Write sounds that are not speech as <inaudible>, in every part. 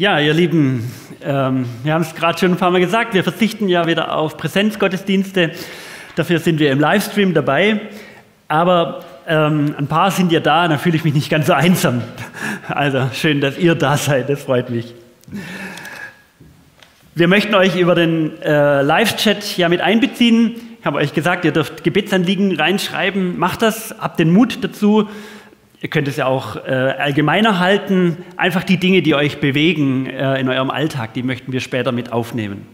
Ja, ihr Lieben, ähm, wir haben es gerade schon ein paar Mal gesagt, wir verzichten ja wieder auf Präsenzgottesdienste. Dafür sind wir im Livestream dabei. Aber ähm, ein paar sind ja da, dann fühle ich mich nicht ganz so einsam. Also schön, dass ihr da seid, das freut mich. Wir möchten euch über den äh, Live-Chat ja mit einbeziehen. Ich habe euch gesagt, ihr dürft Gebetsanliegen reinschreiben. Macht das, habt den Mut dazu. Ihr könnt es ja auch äh, allgemeiner halten. Einfach die Dinge, die euch bewegen äh, in eurem Alltag, die möchten wir später mit aufnehmen.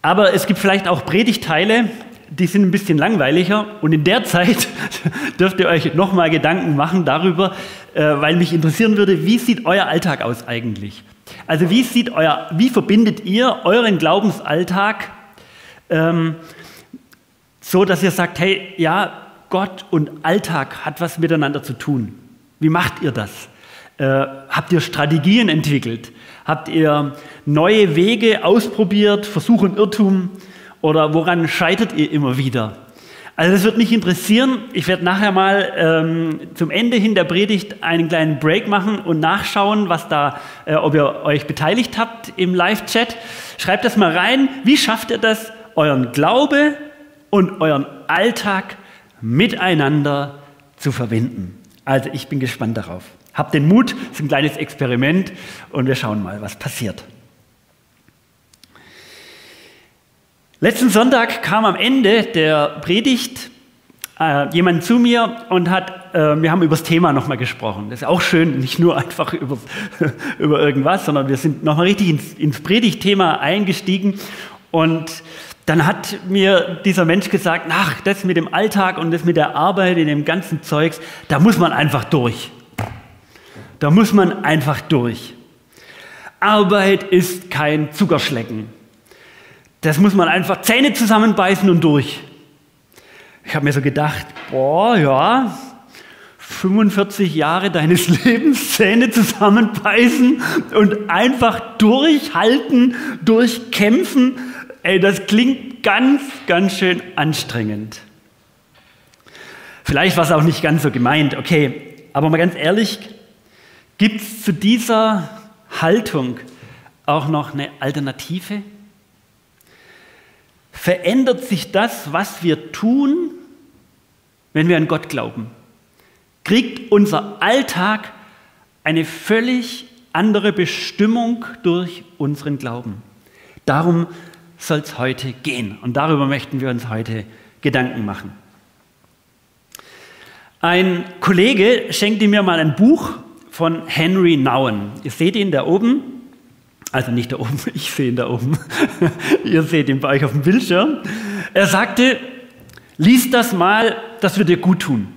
Aber es gibt vielleicht auch Predigteile, die sind ein bisschen langweiliger. Und in der Zeit <laughs> dürft ihr euch nochmal Gedanken machen darüber, äh, weil mich interessieren würde, wie sieht euer Alltag aus eigentlich? Also wie, sieht euer, wie verbindet ihr euren Glaubensalltag ähm, so, dass ihr sagt, hey, ja, Gott und Alltag hat was miteinander zu tun. Wie macht ihr das? Äh, habt ihr Strategien entwickelt? Habt ihr neue Wege ausprobiert, Versuch und Irrtum? Oder woran scheitert ihr immer wieder? Also das wird mich interessieren. Ich werde nachher mal ähm, zum Ende hin der Predigt einen kleinen Break machen und nachschauen, was da, äh, ob ihr euch beteiligt habt im Live-Chat. Schreibt das mal rein. Wie schafft ihr das, euren Glaube und euren Alltag miteinander zu verbinden. Also ich bin gespannt darauf. Habt den Mut, es ist ein kleines Experiment und wir schauen mal, was passiert. Letzten Sonntag kam am Ende der Predigt äh, jemand zu mir und hat, äh, wir haben über das Thema nochmal gesprochen. Das ist auch schön, nicht nur einfach über, <laughs> über irgendwas, sondern wir sind nochmal richtig ins, ins Predigtthema eingestiegen und dann hat mir dieser Mensch gesagt, ach, das mit dem Alltag und das mit der Arbeit in dem ganzen Zeugs, da muss man einfach durch. Da muss man einfach durch. Arbeit ist kein Zuckerschlecken. Das muss man einfach Zähne zusammenbeißen und durch. Ich habe mir so gedacht, boah, ja, 45 Jahre deines <laughs> Lebens Zähne zusammenbeißen und einfach durchhalten, durchkämpfen ey, das klingt ganz, ganz schön anstrengend. Vielleicht war es auch nicht ganz so gemeint, okay, aber mal ganz ehrlich, gibt es zu dieser Haltung auch noch eine Alternative? Verändert sich das, was wir tun, wenn wir an Gott glauben? Kriegt unser Alltag eine völlig andere Bestimmung durch unseren Glauben? Darum soll es heute gehen. Und darüber möchten wir uns heute Gedanken machen. Ein Kollege schenkte mir mal ein Buch von Henry Nouwen. Ihr seht ihn da oben. Also nicht da oben, <laughs> ich sehe ihn da oben. <laughs> Ihr seht ihn bei euch auf dem Bildschirm. Er sagte, lies das mal, das wird dir gut tun.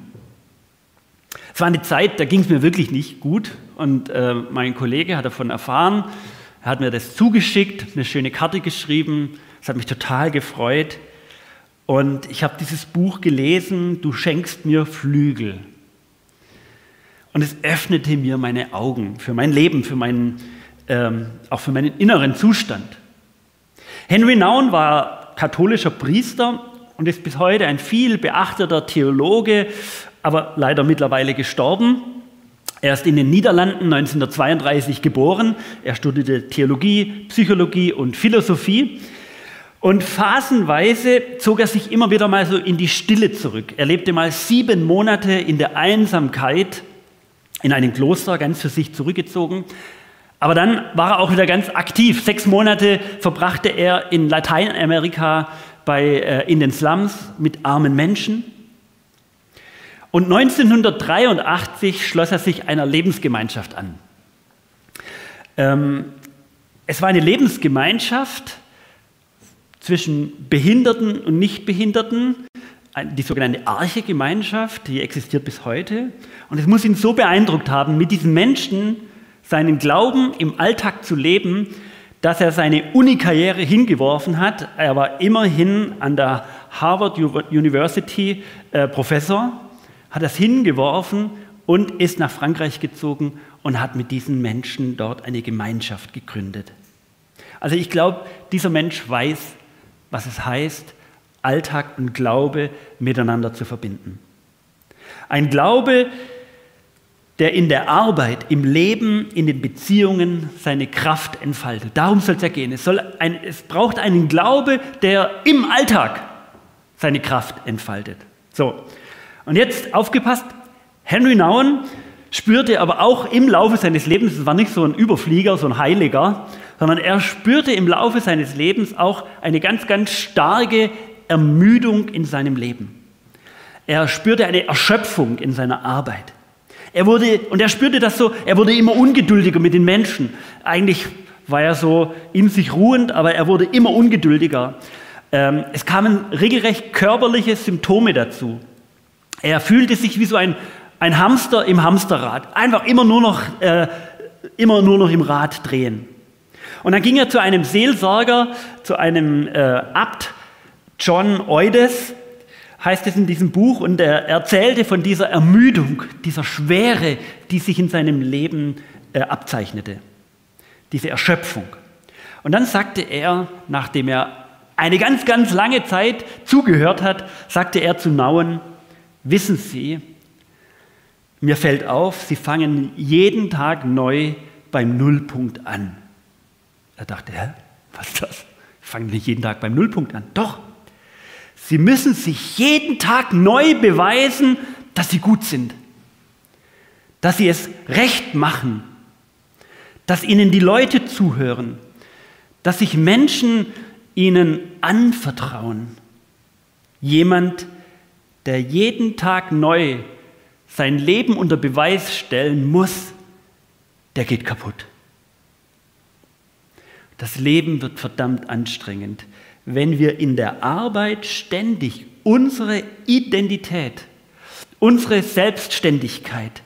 Es war eine Zeit, da ging es mir wirklich nicht gut. Und äh, mein Kollege hat davon erfahren er hat mir das zugeschickt, eine schöne Karte geschrieben. Es hat mich total gefreut. Und ich habe dieses Buch gelesen, Du schenkst mir Flügel. Und es öffnete mir meine Augen für mein Leben, für meinen, ähm, auch für meinen inneren Zustand. Henry Naun war katholischer Priester und ist bis heute ein viel beachteter Theologe, aber leider mittlerweile gestorben. Er ist in den Niederlanden 1932 geboren. Er studierte Theologie, Psychologie und Philosophie. Und phasenweise zog er sich immer wieder mal so in die Stille zurück. Er lebte mal sieben Monate in der Einsamkeit in einem Kloster, ganz für sich zurückgezogen. Aber dann war er auch wieder ganz aktiv. Sechs Monate verbrachte er in Lateinamerika bei, äh, in den Slums mit armen Menschen. Und 1983 schloss er sich einer Lebensgemeinschaft an. Ähm, es war eine Lebensgemeinschaft zwischen Behinderten und Nichtbehinderten, die sogenannte Arche-Gemeinschaft, die existiert bis heute. Und es muss ihn so beeindruckt haben, mit diesen Menschen seinen Glauben im Alltag zu leben, dass er seine Uni-Karriere hingeworfen hat. Er war immerhin an der Harvard University äh, Professor hat das hingeworfen und ist nach Frankreich gezogen und hat mit diesen Menschen dort eine Gemeinschaft gegründet. Also ich glaube, dieser Mensch weiß, was es heißt, Alltag und Glaube miteinander zu verbinden. Ein Glaube, der in der Arbeit, im Leben, in den Beziehungen seine Kraft entfaltet. Darum soll es ja gehen. Es, soll ein, es braucht einen Glaube, der im Alltag seine Kraft entfaltet. So, und jetzt aufgepasst, Henry Nouwen spürte aber auch im Laufe seines Lebens, es war nicht so ein Überflieger, so ein Heiliger, sondern er spürte im Laufe seines Lebens auch eine ganz, ganz starke Ermüdung in seinem Leben. Er spürte eine Erschöpfung in seiner Arbeit. Er wurde, und er spürte das so, er wurde immer ungeduldiger mit den Menschen. Eigentlich war er so in sich ruhend, aber er wurde immer ungeduldiger. Ähm, es kamen regelrecht körperliche Symptome dazu. Er fühlte sich wie so ein, ein Hamster im Hamsterrad, einfach immer nur, noch, äh, immer nur noch im Rad drehen. Und dann ging er zu einem Seelsorger, zu einem äh, Abt, John Eudes, heißt es in diesem Buch, und er erzählte von dieser Ermüdung, dieser Schwere, die sich in seinem Leben äh, abzeichnete, diese Erschöpfung. Und dann sagte er, nachdem er eine ganz, ganz lange Zeit zugehört hat, sagte er zu Nauen, wissen Sie, mir fällt auf, Sie fangen jeden Tag neu beim Nullpunkt an. Er dachte, hä, was ist das? Ich fange nicht jeden Tag beim Nullpunkt an. Doch, Sie müssen sich jeden Tag neu beweisen, dass Sie gut sind, dass Sie es recht machen, dass Ihnen die Leute zuhören, dass sich Menschen Ihnen anvertrauen. Jemand, der jeden Tag neu sein Leben unter Beweis stellen muss, der geht kaputt. Das Leben wird verdammt anstrengend, wenn wir in der Arbeit ständig unsere Identität, unsere Selbstständigkeit,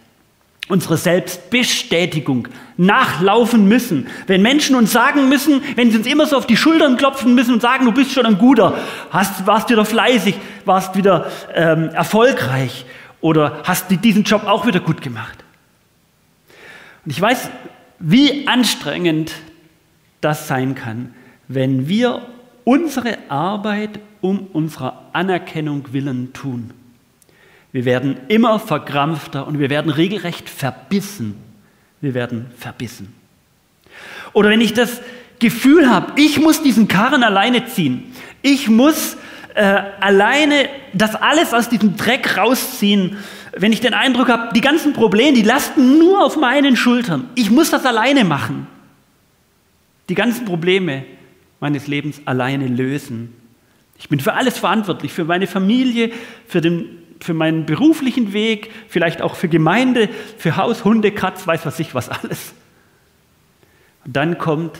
unsere Selbstbestätigung nachlaufen müssen. Wenn Menschen uns sagen müssen, wenn sie uns immer so auf die Schultern klopfen müssen und sagen, du bist schon ein Guter, hast, warst wieder fleißig, warst wieder ähm, erfolgreich oder hast diesen Job auch wieder gut gemacht. Und ich weiß, wie anstrengend das sein kann, wenn wir unsere Arbeit um unserer Anerkennung willen tun. Wir werden immer verkrampfter und wir werden regelrecht verbissen. Wir werden verbissen. Oder wenn ich das Gefühl habe, ich muss diesen Karren alleine ziehen, ich muss äh, alleine das alles aus diesem Dreck rausziehen, wenn ich den Eindruck habe, die ganzen Probleme, die lasten nur auf meinen Schultern, ich muss das alleine machen, die ganzen Probleme meines Lebens alleine lösen. Ich bin für alles verantwortlich, für meine Familie, für den für meinen beruflichen Weg, vielleicht auch für Gemeinde, für Haus, Hunde, Katz, weiß was ich was alles. Und dann kommt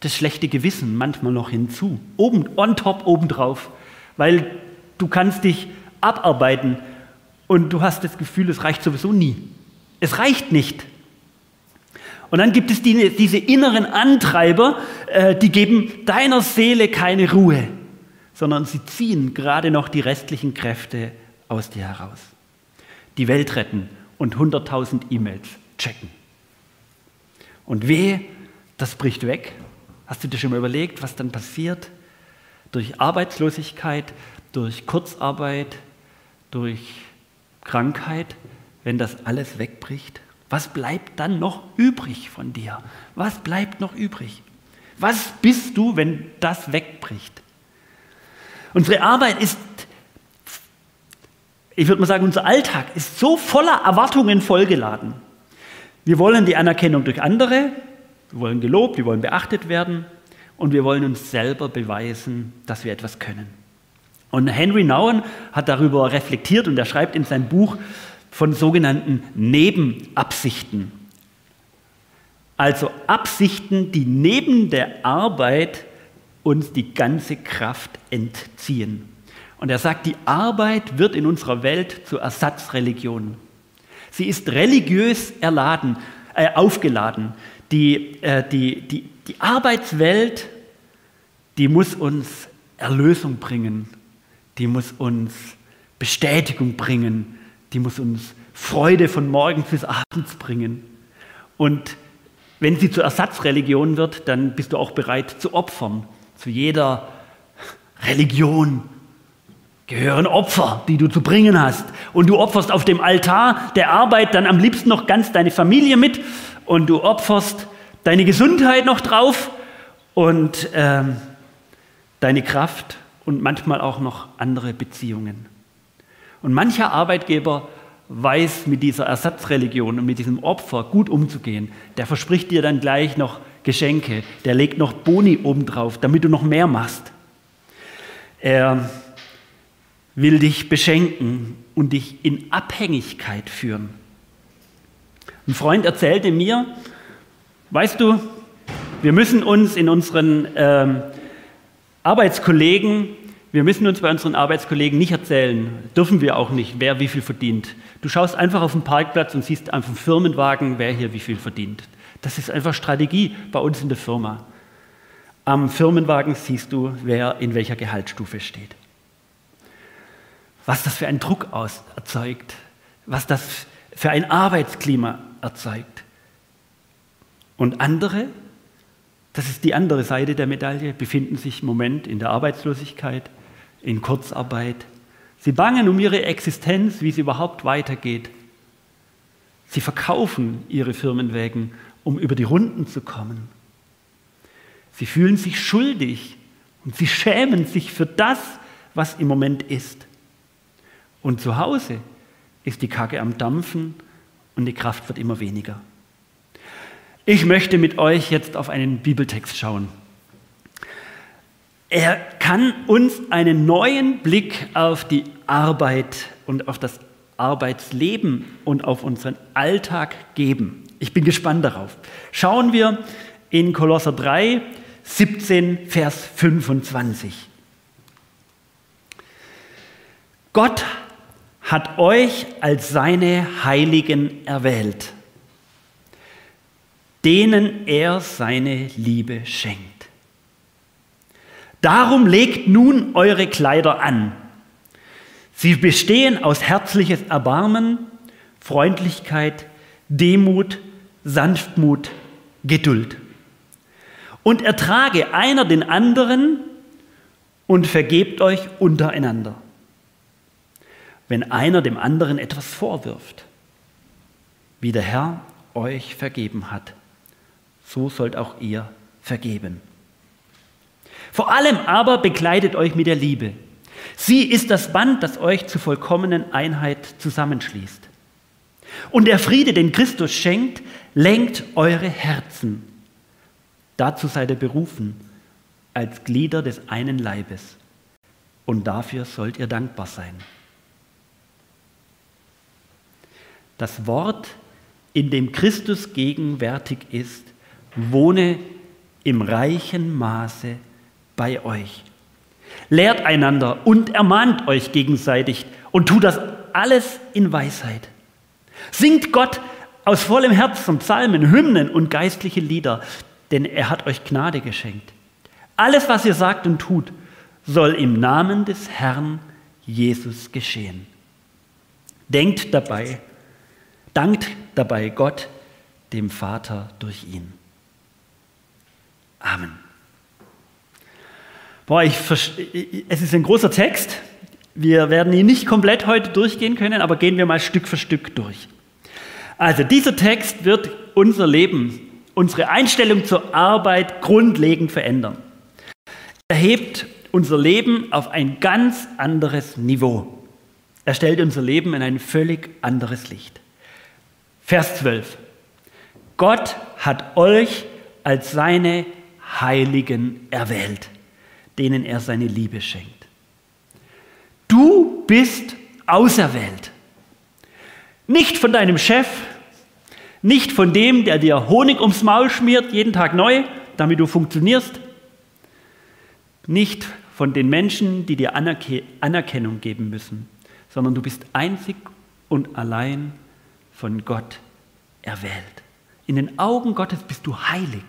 das schlechte Gewissen manchmal noch hinzu, oben, on top, obendrauf, weil du kannst dich abarbeiten und du hast das Gefühl, es reicht sowieso nie. Es reicht nicht. Und dann gibt es die, diese inneren Antreiber, äh, die geben deiner Seele keine Ruhe, sondern sie ziehen gerade noch die restlichen Kräfte aus dir heraus. Die Welt retten und 100.000 E-Mails checken. Und weh, das bricht weg. Hast du dir schon mal überlegt, was dann passiert? Durch Arbeitslosigkeit, durch Kurzarbeit, durch Krankheit, wenn das alles wegbricht? Was bleibt dann noch übrig von dir? Was bleibt noch übrig? Was bist du, wenn das wegbricht? Unsere Arbeit ist ich würde mal sagen, unser Alltag ist so voller Erwartungen vollgeladen. Wir wollen die Anerkennung durch andere, wir wollen gelobt, wir wollen beachtet werden und wir wollen uns selber beweisen, dass wir etwas können. Und Henry Nouwen hat darüber reflektiert und er schreibt in seinem Buch von sogenannten Nebenabsichten. Also Absichten, die neben der Arbeit uns die ganze Kraft entziehen. Und er sagt, die Arbeit wird in unserer Welt zur Ersatzreligion. Sie ist religiös erladen, äh, aufgeladen. Die, äh, die, die, die Arbeitswelt, die muss uns Erlösung bringen, die muss uns Bestätigung bringen, die muss uns Freude von morgens bis abends bringen. Und wenn sie zur Ersatzreligion wird, dann bist du auch bereit zu opfern, zu jeder Religion gehören Opfer, die du zu bringen hast. Und du opferst auf dem Altar der Arbeit dann am liebsten noch ganz deine Familie mit und du opferst deine Gesundheit noch drauf und ähm, deine Kraft und manchmal auch noch andere Beziehungen. Und mancher Arbeitgeber weiß mit dieser Ersatzreligion und mit diesem Opfer gut umzugehen. Der verspricht dir dann gleich noch Geschenke, der legt noch Boni obendrauf, damit du noch mehr machst. Er will dich beschenken und dich in Abhängigkeit führen. Ein Freund erzählte mir, weißt du, wir müssen uns in unseren ähm, Arbeitskollegen, wir müssen uns bei unseren Arbeitskollegen nicht erzählen, dürfen wir auch nicht, wer wie viel verdient. Du schaust einfach auf den Parkplatz und siehst einfach Firmenwagen, wer hier wie viel verdient. Das ist einfach Strategie bei uns in der Firma. Am Firmenwagen siehst du, wer in welcher Gehaltsstufe steht was das für einen Druck aus erzeugt, was das für ein Arbeitsklima erzeugt. Und andere, das ist die andere Seite der Medaille, befinden sich im Moment in der Arbeitslosigkeit, in Kurzarbeit. Sie bangen um ihre Existenz, wie es überhaupt weitergeht. Sie verkaufen ihre Firmenwägen, um über die Runden zu kommen. Sie fühlen sich schuldig und sie schämen sich für das, was im Moment ist. Und zu Hause ist die Kacke am Dampfen und die Kraft wird immer weniger. Ich möchte mit euch jetzt auf einen Bibeltext schauen. Er kann uns einen neuen Blick auf die Arbeit und auf das Arbeitsleben und auf unseren Alltag geben. Ich bin gespannt darauf. Schauen wir in Kolosser 3, 17, Vers 25. Gott hat euch als seine Heiligen erwählt, denen er seine Liebe schenkt. Darum legt nun eure Kleider an. Sie bestehen aus herzliches Erbarmen, Freundlichkeit, Demut, Sanftmut, Geduld. Und ertrage einer den anderen und vergebt euch untereinander wenn einer dem anderen etwas vorwirft. Wie der Herr euch vergeben hat, so sollt auch ihr vergeben. Vor allem aber begleitet euch mit der Liebe. Sie ist das Band, das euch zur vollkommenen Einheit zusammenschließt. Und der Friede, den Christus schenkt, lenkt eure Herzen. Dazu seid ihr berufen, als Glieder des einen Leibes. Und dafür sollt ihr dankbar sein. Das Wort, in dem Christus gegenwärtig ist, wohne im reichen Maße bei euch. Lehrt einander und ermahnt euch gegenseitig und tut das alles in Weisheit. Singt Gott aus vollem Herzen Psalmen, Hymnen und geistliche Lieder, denn er hat euch Gnade geschenkt. Alles, was ihr sagt und tut, soll im Namen des Herrn Jesus geschehen. Denkt dabei dankt dabei Gott, dem Vater, durch ihn. Amen. Boah, ich, es ist ein großer Text. Wir werden ihn nicht komplett heute durchgehen können, aber gehen wir mal Stück für Stück durch. Also dieser Text wird unser Leben, unsere Einstellung zur Arbeit grundlegend verändern. Er hebt unser Leben auf ein ganz anderes Niveau. Er stellt unser Leben in ein völlig anderes Licht. Vers 12. Gott hat euch als seine Heiligen erwählt, denen er seine Liebe schenkt. Du bist auserwählt. Nicht von deinem Chef, nicht von dem, der dir Honig ums Maul schmiert, jeden Tag neu, damit du funktionierst. Nicht von den Menschen, die dir Anerkennung geben müssen, sondern du bist einzig und allein von Gott erwählt. In den Augen Gottes bist du heilig.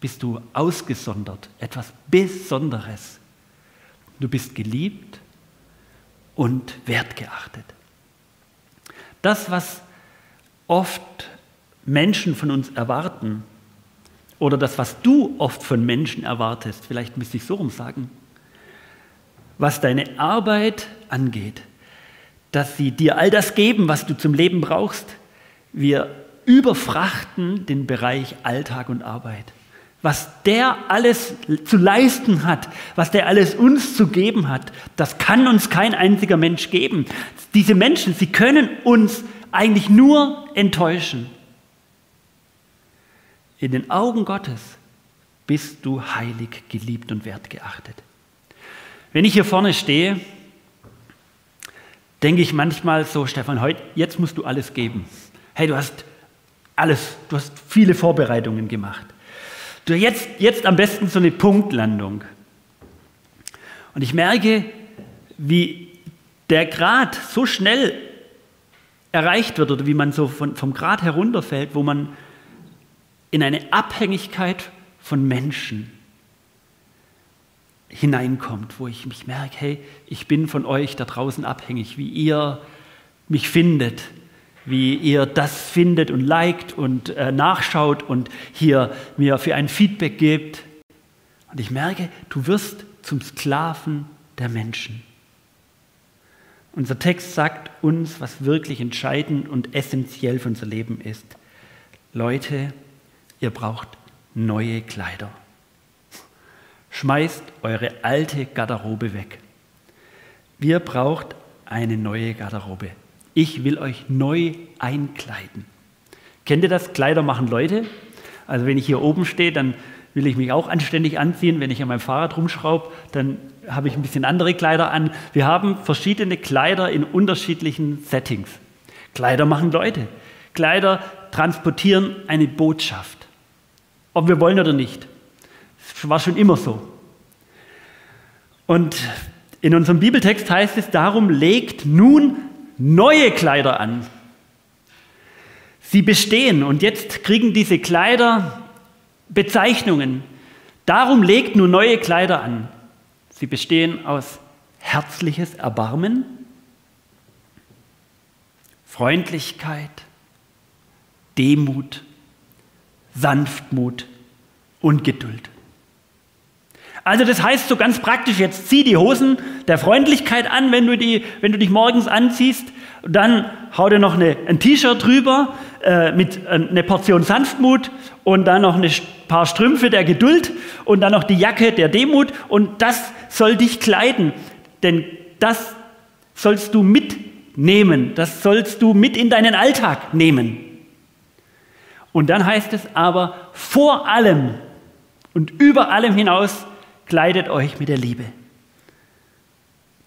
Bist du ausgesondert, etwas Besonderes. Du bist geliebt und wertgeachtet. Das, was oft Menschen von uns erwarten, oder das, was du oft von Menschen erwartest, vielleicht müsste ich so rum sagen, was deine Arbeit angeht, dass sie dir all das geben, was du zum Leben brauchst. Wir überfrachten den Bereich Alltag und Arbeit. Was der alles zu leisten hat, was der alles uns zu geben hat, das kann uns kein einziger Mensch geben. Diese Menschen, sie können uns eigentlich nur enttäuschen. In den Augen Gottes bist du heilig, geliebt und wertgeachtet. Wenn ich hier vorne stehe, denke ich manchmal so, Stefan, heute, jetzt musst du alles geben. Hey, du hast alles, du hast viele Vorbereitungen gemacht. Du jetzt, jetzt am besten so eine Punktlandung. Und ich merke, wie der Grad so schnell erreicht wird oder wie man so von, vom Grad herunterfällt, wo man in eine Abhängigkeit von Menschen hineinkommt, wo ich mich merke, hey, ich bin von euch da draußen abhängig, wie ihr mich findet, wie ihr das findet und liked und äh, nachschaut und hier mir für ein Feedback gebt. Und ich merke, du wirst zum Sklaven der Menschen. Unser Text sagt uns, was wirklich entscheidend und essentiell für unser Leben ist. Leute, ihr braucht neue Kleider. Schmeißt eure alte Garderobe weg. Wir braucht eine neue Garderobe. Ich will euch neu einkleiden. Kennt ihr das? Kleider machen Leute. Also wenn ich hier oben stehe, dann will ich mich auch anständig anziehen. Wenn ich an meinem Fahrrad rumschraube, dann habe ich ein bisschen andere Kleider an. Wir haben verschiedene Kleider in unterschiedlichen Settings. Kleider machen Leute. Kleider transportieren eine Botschaft. Ob wir wollen oder nicht. War schon immer so. Und in unserem Bibeltext heißt es, darum legt nun neue Kleider an. Sie bestehen und jetzt kriegen diese Kleider Bezeichnungen. Darum legt nun neue Kleider an. Sie bestehen aus herzliches Erbarmen, Freundlichkeit, Demut, Sanftmut und Geduld. Also das heißt so ganz praktisch, jetzt zieh die Hosen der Freundlichkeit an, wenn du, die, wenn du dich morgens anziehst, dann hau dir noch eine, ein T-Shirt drüber äh, mit äh, einer Portion Sanftmut und dann noch ein paar Strümpfe der Geduld und dann noch die Jacke der Demut. Und das soll dich kleiden, denn das sollst du mitnehmen, das sollst du mit in deinen Alltag nehmen. Und dann heißt es aber vor allem und über allem hinaus kleidet euch mit der Liebe.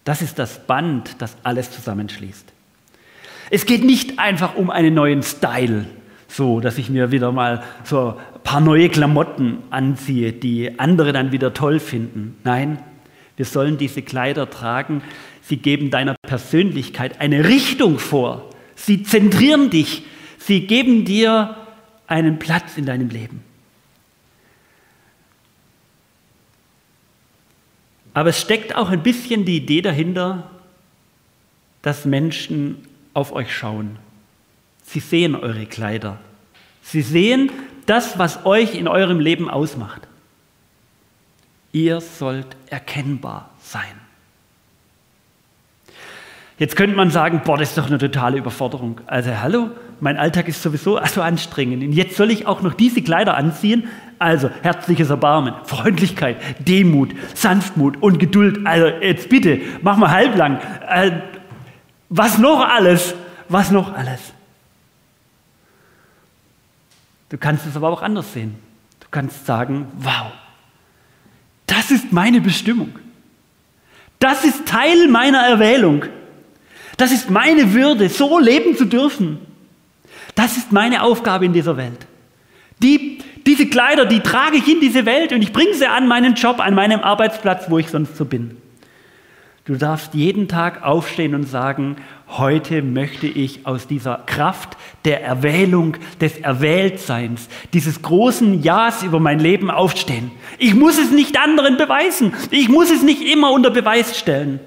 Das ist das Band, das alles zusammenschließt. Es geht nicht einfach um einen neuen Style, so dass ich mir wieder mal so ein paar neue Klamotten anziehe, die andere dann wieder toll finden. Nein, wir sollen diese Kleider tragen. Sie geben deiner Persönlichkeit eine Richtung vor. Sie zentrieren dich. Sie geben dir einen Platz in deinem Leben. Aber es steckt auch ein bisschen die Idee dahinter, dass Menschen auf euch schauen. Sie sehen eure Kleider. Sie sehen das, was euch in eurem Leben ausmacht. Ihr sollt erkennbar sein. Jetzt könnte man sagen, boah, das ist doch eine totale Überforderung. Also hallo, mein Alltag ist sowieso <laughs> so anstrengend. Und jetzt soll ich auch noch diese Kleider anziehen. Also herzliches Erbarmen, Freundlichkeit, Demut, Sanftmut und Geduld. Also jetzt bitte, mach mal halblang. Äh, was noch alles? Was noch alles? Du kannst es aber auch anders sehen. Du kannst sagen, wow, das ist meine Bestimmung. Das ist Teil meiner Erwählung. Das ist meine Würde, so leben zu dürfen. Das ist meine Aufgabe in dieser Welt. Die, diese Kleider, die trage ich in diese Welt und ich bringe sie an meinen Job, an meinem Arbeitsplatz, wo ich sonst so bin. Du darfst jeden Tag aufstehen und sagen, heute möchte ich aus dieser Kraft der Erwählung, des Erwähltseins, dieses großen Ja's über mein Leben aufstehen. Ich muss es nicht anderen beweisen. Ich muss es nicht immer unter Beweis stellen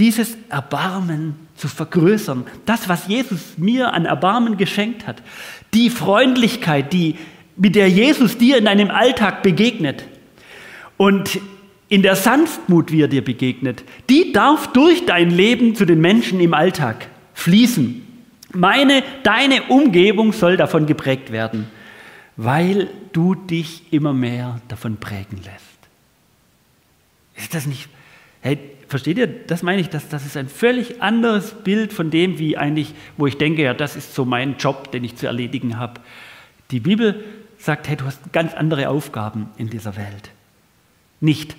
dieses Erbarmen zu vergrößern. Das, was Jesus mir an Erbarmen geschenkt hat. Die Freundlichkeit, die, mit der Jesus dir in deinem Alltag begegnet. Und in der Sanftmut, wie er dir begegnet, die darf durch dein Leben zu den Menschen im Alltag fließen. Meine, deine Umgebung soll davon geprägt werden, weil du dich immer mehr davon prägen lässt. Ist das nicht, hey, versteht ihr, das meine ich, das, das ist ein völlig anderes Bild von dem, wie eigentlich, wo ich denke, ja, das ist so mein Job, den ich zu erledigen habe. Die Bibel sagt, hey, du hast ganz andere Aufgaben in dieser Welt. Nicht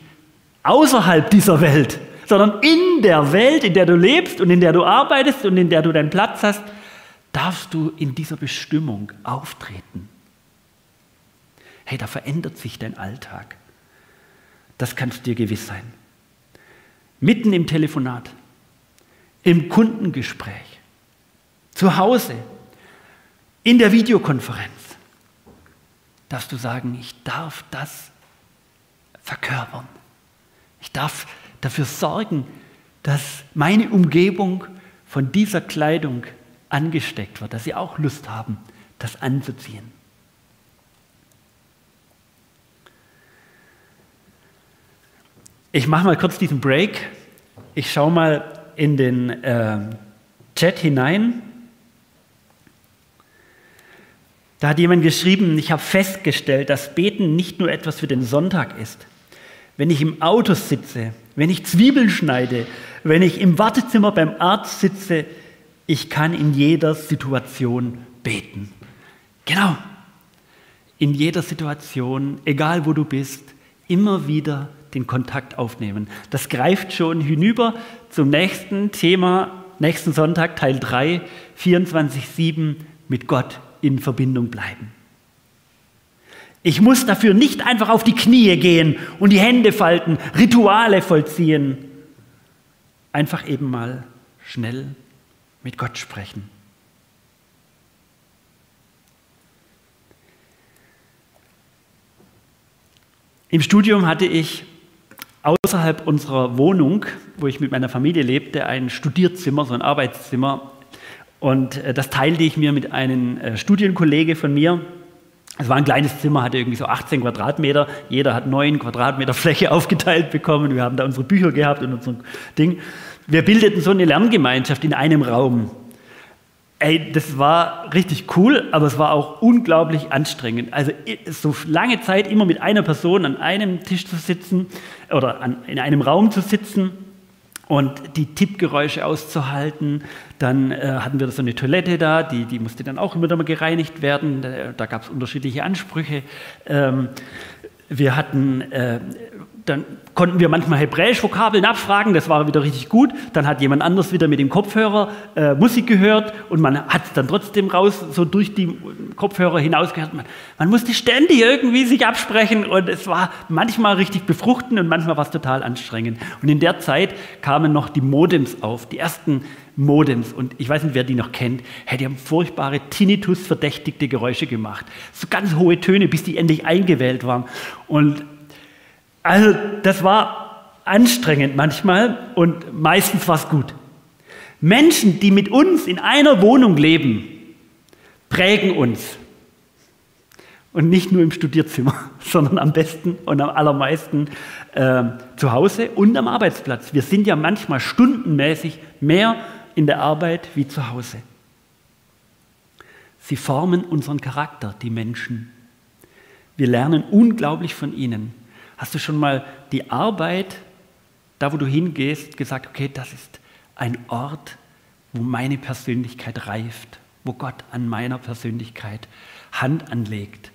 außerhalb dieser Welt, sondern in der Welt, in der du lebst und in der du arbeitest und in der du deinen Platz hast, darfst du in dieser Bestimmung auftreten. Hey, da verändert sich dein Alltag. Das kannst dir gewiss sein. Mitten im Telefonat, im Kundengespräch, zu Hause, in der Videokonferenz, darfst du sagen, ich darf das verkörpern. Ich darf dafür sorgen, dass meine Umgebung von dieser Kleidung angesteckt wird, dass sie auch Lust haben, das anzuziehen. Ich mache mal kurz diesen Break. Ich schaue mal in den äh, Chat hinein. Da hat jemand geschrieben, ich habe festgestellt, dass Beten nicht nur etwas für den Sonntag ist. Wenn ich im Auto sitze, wenn ich Zwiebeln schneide, wenn ich im Wartezimmer beim Arzt sitze, ich kann in jeder Situation beten. Genau. In jeder Situation, egal wo du bist, immer wieder den Kontakt aufnehmen. Das greift schon hinüber zum nächsten Thema, nächsten Sonntag, Teil 3, 24-7 mit Gott in Verbindung bleiben. Ich muss dafür nicht einfach auf die Knie gehen und die Hände falten, Rituale vollziehen. Einfach eben mal schnell mit Gott sprechen. Im Studium hatte ich außerhalb unserer Wohnung, wo ich mit meiner Familie lebte, ein Studierzimmer, so ein Arbeitszimmer. Und äh, das teilte ich mir mit einem äh, Studienkollege von mir. Es war ein kleines Zimmer, hatte irgendwie so 18 Quadratmeter. Jeder hat 9 Quadratmeter Fläche <laughs> aufgeteilt bekommen. Wir haben da unsere Bücher gehabt und unser Ding. Wir bildeten so eine Lerngemeinschaft in einem Raum. Ey, das war richtig cool, aber es war auch unglaublich anstrengend. Also so lange Zeit immer mit einer Person an einem Tisch zu sitzen oder an, in einem Raum zu sitzen und die Tippgeräusche auszuhalten. Dann äh, hatten wir so eine Toilette da, die, die musste dann auch immer wieder mal gereinigt werden. Da, da gab es unterschiedliche Ansprüche. Ähm, wir hatten äh, dann konnten wir manchmal Hebräisch-Vokabeln abfragen, das war wieder richtig gut. Dann hat jemand anders wieder mit dem Kopfhörer äh, Musik gehört und man hat es dann trotzdem raus, so durch die Kopfhörer hinaus gehört. Man, man, musste ständig irgendwie sich absprechen und es war manchmal richtig befruchtend und manchmal war es total anstrengend. Und in der Zeit kamen noch die Modems auf, die ersten Modems. Und ich weiß nicht, wer die noch kennt. Hey, die haben furchtbare Tinnitus-verdächtigte Geräusche gemacht. So ganz hohe Töne, bis die endlich eingewählt waren. Und also das war anstrengend manchmal und meistens war es gut. Menschen, die mit uns in einer Wohnung leben, prägen uns. Und nicht nur im Studierzimmer, <laughs> sondern am besten und am allermeisten äh, zu Hause und am Arbeitsplatz. Wir sind ja manchmal stundenmäßig mehr in der Arbeit wie zu Hause. Sie formen unseren Charakter, die Menschen. Wir lernen unglaublich von ihnen. Hast du schon mal die Arbeit, da wo du hingehst, gesagt, okay, das ist ein Ort, wo meine Persönlichkeit reift, wo Gott an meiner Persönlichkeit Hand anlegt.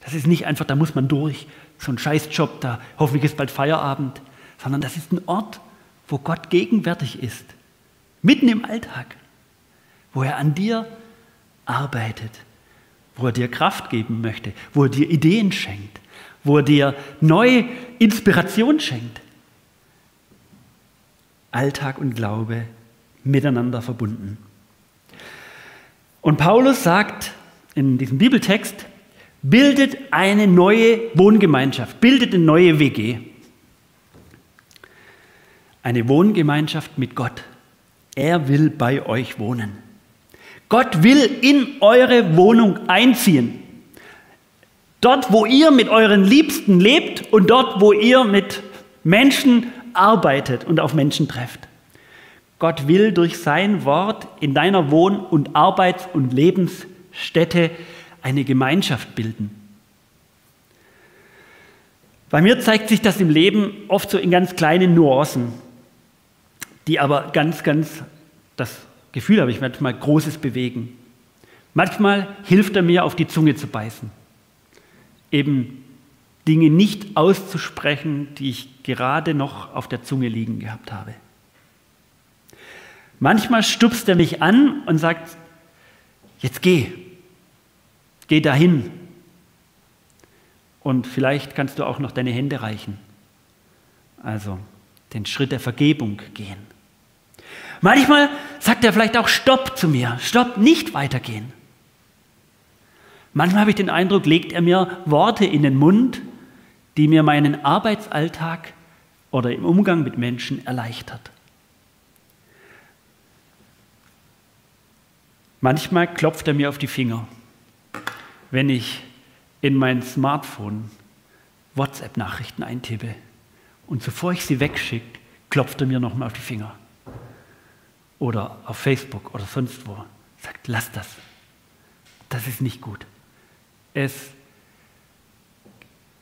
Das ist nicht einfach, da muss man durch, so ein Scheißjob, da hoffentlich ist bald Feierabend, sondern das ist ein Ort, wo Gott gegenwärtig ist, mitten im Alltag, wo er an dir arbeitet, wo er dir Kraft geben möchte, wo er dir Ideen schenkt, wo er dir neue Inspiration schenkt. Alltag und Glaube miteinander verbunden. Und Paulus sagt in diesem Bibeltext, bildet eine neue Wohngemeinschaft, bildet eine neue WG. Eine Wohngemeinschaft mit Gott. Er will bei euch wohnen. Gott will in eure Wohnung einziehen. Dort, wo ihr mit euren Liebsten lebt und dort, wo ihr mit Menschen arbeitet und auf Menschen trefft. Gott will durch sein Wort in deiner Wohn- und Arbeits- und Lebensstätte eine Gemeinschaft bilden. Bei mir zeigt sich das im Leben oft so in ganz kleinen Nuancen, die aber ganz, ganz, das Gefühl habe ich manchmal, Großes bewegen. Manchmal hilft er mir, auf die Zunge zu beißen. Eben Dinge nicht auszusprechen, die ich gerade noch auf der Zunge liegen gehabt habe. Manchmal stupst er mich an und sagt, jetzt geh, geh dahin, und vielleicht kannst du auch noch deine Hände reichen. Also den Schritt der Vergebung gehen. Manchmal sagt er vielleicht auch Stopp zu mir, Stopp, nicht weitergehen. Manchmal habe ich den Eindruck, legt er mir Worte in den Mund, die mir meinen Arbeitsalltag oder im Umgang mit Menschen erleichtert. Manchmal klopft er mir auf die Finger, wenn ich in mein Smartphone WhatsApp-Nachrichten eintippe und bevor ich sie wegschicke, klopft er mir nochmal auf die Finger. Oder auf Facebook oder sonst wo. Sagt, lass das. Das ist nicht gut. Es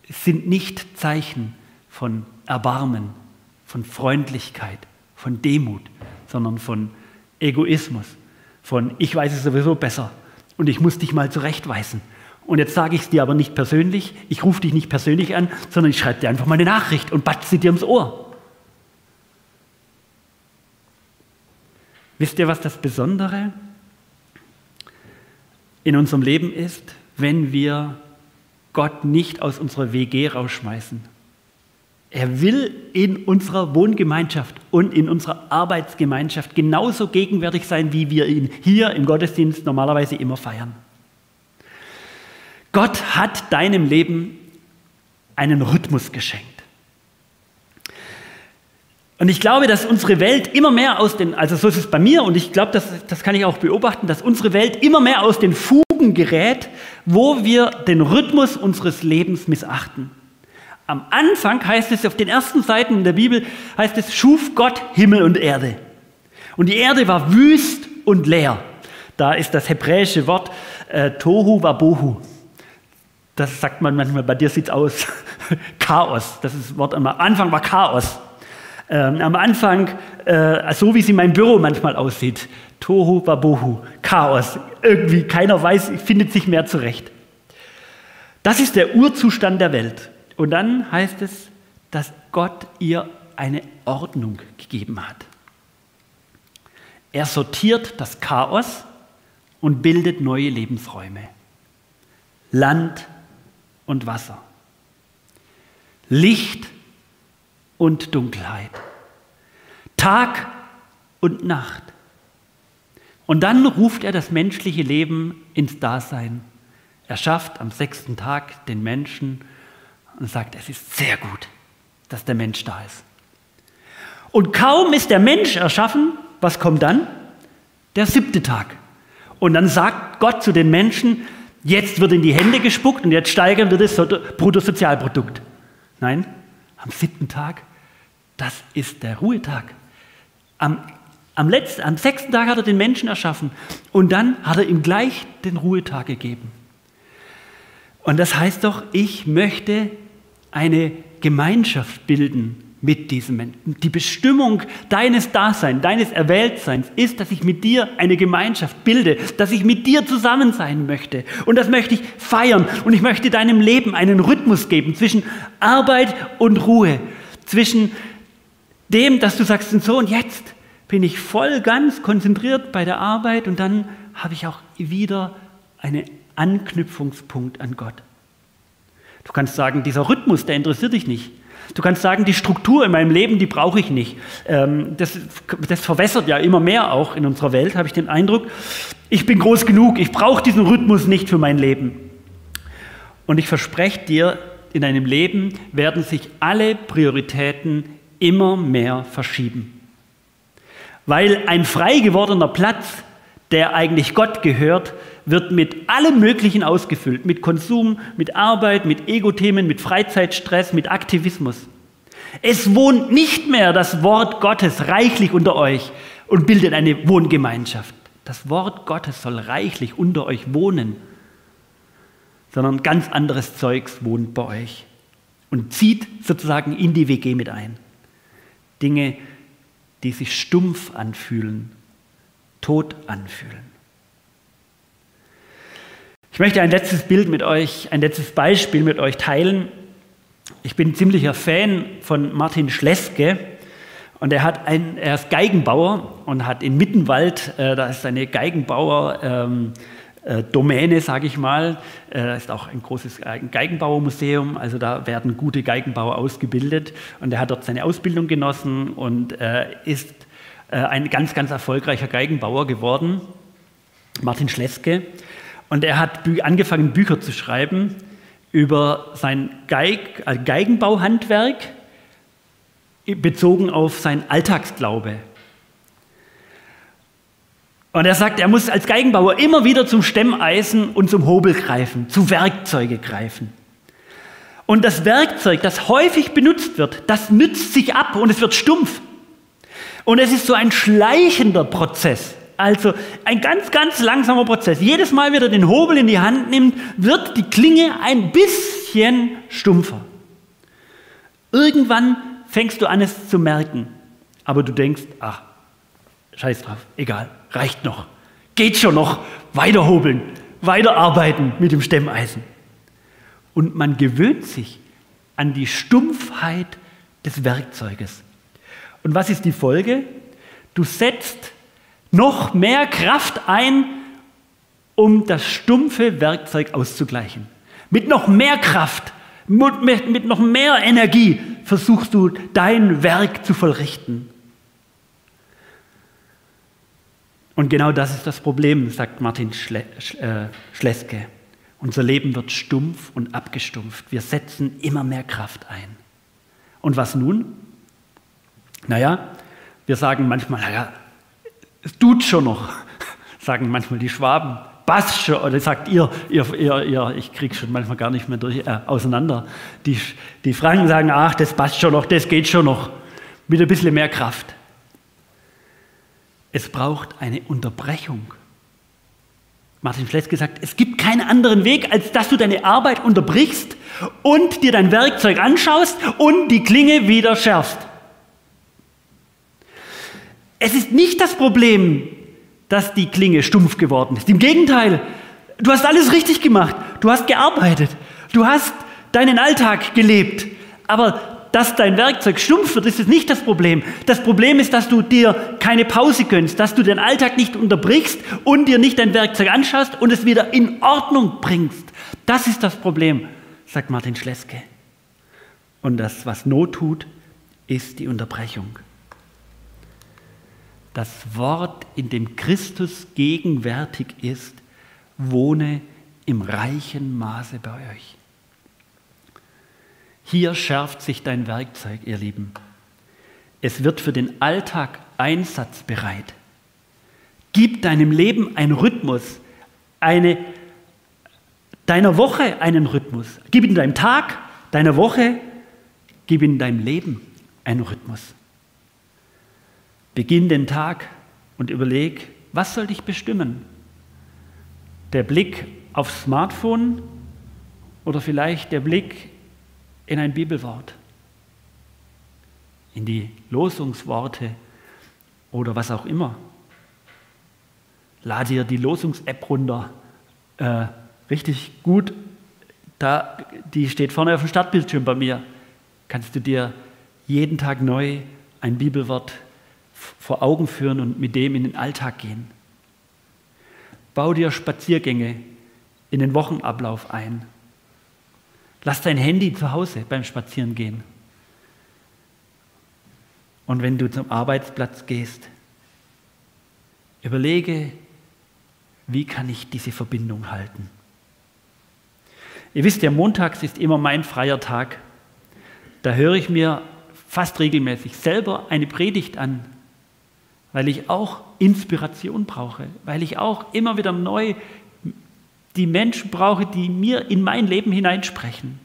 sind nicht Zeichen von Erbarmen, von Freundlichkeit, von Demut, sondern von Egoismus, von ich weiß es sowieso besser und ich muss dich mal zurechtweisen und jetzt sage ich es dir aber nicht persönlich, ich rufe dich nicht persönlich an, sondern ich schreibe dir einfach mal eine Nachricht und batze dir ums Ohr. Wisst ihr, was das Besondere in unserem Leben ist, wenn wir Gott nicht aus unserer WG rausschmeißen? Er will in unserer Wohngemeinschaft und in unserer Arbeitsgemeinschaft genauso gegenwärtig sein, wie wir ihn hier im Gottesdienst normalerweise immer feiern. Gott hat deinem Leben einen Rhythmus geschenkt. Und ich glaube, dass unsere Welt immer mehr aus den, also so ist es bei mir und ich glaube, das, das kann ich auch beobachten, dass unsere Welt immer mehr aus den Fugen gerät, wo wir den Rhythmus unseres Lebens missachten. Am Anfang heißt es, auf den ersten Seiten in der Bibel heißt es, schuf Gott Himmel und Erde. Und die Erde war wüst und leer. Da ist das hebräische Wort äh, Tohu Wabohu. Das sagt man manchmal, bei dir sieht es aus. <laughs> Chaos, das ist das Wort am Anfang war Chaos. Ähm, am Anfang, äh, so wie sie mein Büro manchmal aussieht. Tohu Babohu, Chaos. Irgendwie keiner weiß, findet sich mehr zurecht. Das ist der Urzustand der Welt. Und dann heißt es, dass Gott ihr eine Ordnung gegeben hat. Er sortiert das Chaos und bildet neue Lebensräume. Land, und Wasser. Licht und Dunkelheit. Tag und Nacht. Und dann ruft er das menschliche Leben ins Dasein. Er schafft am sechsten Tag den Menschen und sagt, es ist sehr gut, dass der Mensch da ist. Und kaum ist der Mensch erschaffen, was kommt dann? Der siebte Tag. Und dann sagt Gott zu den Menschen, Jetzt wird in die Hände gespuckt und jetzt steigern wir das Bruttosozialprodukt. Nein, am siebten Tag, das ist der Ruhetag. Am, am, letzten, am sechsten Tag hat er den Menschen erschaffen und dann hat er ihm gleich den Ruhetag gegeben. Und das heißt doch, ich möchte eine Gemeinschaft bilden mit diesem Menschen. Die Bestimmung deines Daseins, deines Erwähltseins ist, dass ich mit dir eine Gemeinschaft bilde, dass ich mit dir zusammen sein möchte. Und das möchte ich feiern. Und ich möchte deinem Leben einen Rhythmus geben zwischen Arbeit und Ruhe, zwischen dem, dass du sagst, so und jetzt bin ich voll ganz konzentriert bei der Arbeit und dann habe ich auch wieder einen Anknüpfungspunkt an Gott. Du kannst sagen, dieser Rhythmus, der interessiert dich nicht. Du kannst sagen, die Struktur in meinem Leben, die brauche ich nicht. Ähm, das, das verwässert ja immer mehr auch in unserer Welt, habe ich den Eindruck. Ich bin groß genug, ich brauche diesen Rhythmus nicht für mein Leben. Und ich verspreche dir, in deinem Leben werden sich alle Prioritäten immer mehr verschieben. Weil ein frei gewordener Platz, der eigentlich Gott gehört, wird mit allem Möglichen ausgefüllt. Mit Konsum, mit Arbeit, mit Ego-Themen, mit Freizeitstress, mit Aktivismus. Es wohnt nicht mehr das Wort Gottes reichlich unter euch und bildet eine Wohngemeinschaft. Das Wort Gottes soll reichlich unter euch wohnen, sondern ganz anderes Zeugs wohnt bei euch und zieht sozusagen in die WG mit ein. Dinge, die sich stumpf anfühlen, tot anfühlen. Ich möchte ein letztes Bild mit euch, ein letztes Beispiel mit euch teilen. Ich bin ziemlicher Fan von Martin Schleske und er, hat ein, er ist Geigenbauer und hat in Mittenwald, äh, da ist eine Geigenbauer, ähm, äh, Domäne, sage ich mal. Äh, ist auch ein großes Geigenbauermuseum, also da werden gute Geigenbauer ausgebildet. Und er hat dort seine Ausbildung genossen und äh, ist ein ganz, ganz erfolgreicher Geigenbauer geworden, Martin Schleske. Und er hat angefangen, Bücher zu schreiben über sein Geig Geigenbauhandwerk, bezogen auf sein Alltagsglaube. Und er sagt, er muss als Geigenbauer immer wieder zum Stemmeisen und zum Hobel greifen, zu Werkzeuge greifen. Und das Werkzeug, das häufig benutzt wird, das nützt sich ab und es wird stumpf. Und es ist so ein schleichender Prozess. Also ein ganz, ganz langsamer Prozess. Jedes Mal, wenn er den Hobel in die Hand nimmt, wird die Klinge ein bisschen stumpfer. Irgendwann fängst du an, es zu merken. Aber du denkst, ach, scheiß drauf, egal reicht noch. Geht schon noch. Weiter hobeln, weiter arbeiten mit dem Stemmeisen. Und man gewöhnt sich an die Stumpfheit des Werkzeuges. Und was ist die Folge? Du setzt noch mehr Kraft ein, um das stumpfe Werkzeug auszugleichen. Mit noch mehr Kraft, mit, mit noch mehr Energie versuchst du dein Werk zu vollrichten. Und genau das ist das Problem, sagt Martin äh, Schleske. Unser Leben wird stumpf und abgestumpft. Wir setzen immer mehr Kraft ein. Und was nun? Naja, wir sagen manchmal, naja, es tut schon noch, <laughs> sagen manchmal die Schwaben. Passt schon, oder sagt ihr, ihr, ihr, ihr ich kriege schon manchmal gar nicht mehr durch, äh, auseinander. Die, die Franken sagen, ach, das passt schon noch, das geht schon noch, mit ein bisschen mehr Kraft. Es braucht eine Unterbrechung. Martin Schleske sagt, es gibt keinen anderen Weg, als dass du deine Arbeit unterbrichst und dir dein Werkzeug anschaust und die Klinge wieder schärfst. Es ist nicht das Problem, dass die Klinge stumpf geworden ist. Im Gegenteil, du hast alles richtig gemacht. Du hast gearbeitet. Du hast deinen Alltag gelebt. Aber dass dein Werkzeug stumpf wird, ist es nicht das Problem. Das Problem ist, dass du dir keine Pause gönnst, dass du den Alltag nicht unterbrichst und dir nicht dein Werkzeug anschaust und es wieder in Ordnung bringst. Das ist das Problem, sagt Martin Schleske. Und das, was Not tut, ist die Unterbrechung. Das Wort, in dem Christus gegenwärtig ist, wohne im reichen Maße bei euch. Hier schärft sich dein Werkzeug, ihr Lieben. Es wird für den Alltag einsatzbereit. Gib deinem Leben einen Rhythmus, eine, deiner Woche einen Rhythmus. Gib in deinem Tag, deiner Woche, gib in deinem Leben einen Rhythmus. Beginn den Tag und überleg, was soll dich bestimmen? Der Blick aufs Smartphone oder vielleicht der Blick in ein Bibelwort, in die Losungsworte oder was auch immer. Lade dir die Losungs-App runter. Äh, richtig gut. Da, die steht vorne auf dem Startbildschirm bei mir. Kannst du dir jeden Tag neu ein Bibelwort vor Augen führen und mit dem in den Alltag gehen. Bau dir Spaziergänge in den Wochenablauf ein. Lass dein Handy zu Hause beim Spazierengehen. Und wenn du zum Arbeitsplatz gehst, überlege, wie kann ich diese Verbindung halten? Ihr wisst ja, montags ist immer mein freier Tag. Da höre ich mir fast regelmäßig selber eine Predigt an, weil ich auch Inspiration brauche, weil ich auch immer wieder neu die Menschen brauche, die mir in mein Leben hineinsprechen.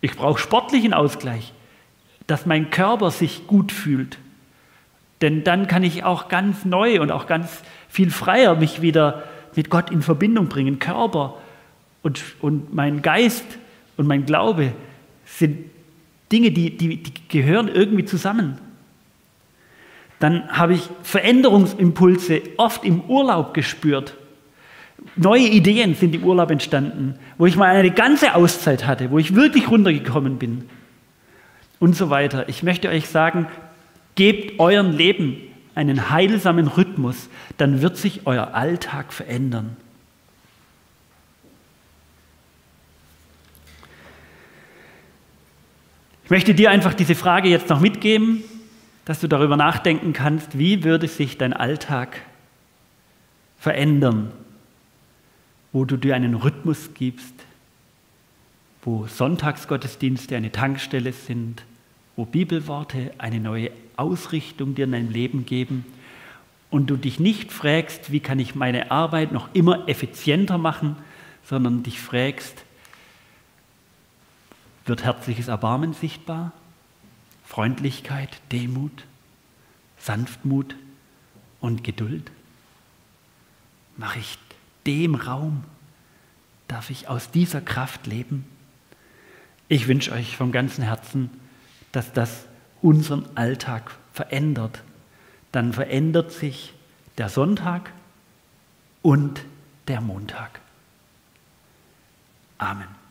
Ich brauche sportlichen Ausgleich. dass mein Körper sich gut fühlt. Denn dann kann ich auch ganz neu und auch ganz viel freier mich wieder mit Gott in Verbindung bringen. Körper und, und mein Geist und mein Glaube sind Dinge, die, die, die gehören irgendwie zusammen. Dann habe ich Veränderungsimpulse oft im Urlaub gespürt. Neue Ideen sind im Urlaub entstanden, wo ich mal eine ganze Auszeit hatte, wo ich wirklich runtergekommen bin und so weiter. Ich möchte euch sagen, gebt euren Leben einen heilsamen Rhythmus, dann wird sich euer Alltag verändern. Ich möchte dir einfach diese Frage jetzt noch mitgeben, dass du darüber nachdenken kannst, wie würde sich dein Alltag verändern, wo du dir einen Rhythmus gibst, wo Sonntagsgottesdienste eine Tankstelle sind, wo Bibelworte eine neue Ausrichtung dir in dein Leben geben und du dich nicht fragst, wie kann ich meine Arbeit noch immer effizienter machen, sondern dich fragst, wird herzliches Erbarmen sichtbar, Freundlichkeit, Demut, Sanftmut und Geduld? Mache ich dem Raum? Darf ich aus dieser Kraft leben? Ich wünsche euch vom ganzen Herzen, dass das unseren Alltag verändert. Dann verändert sich der Sonntag und der Montag. Amen.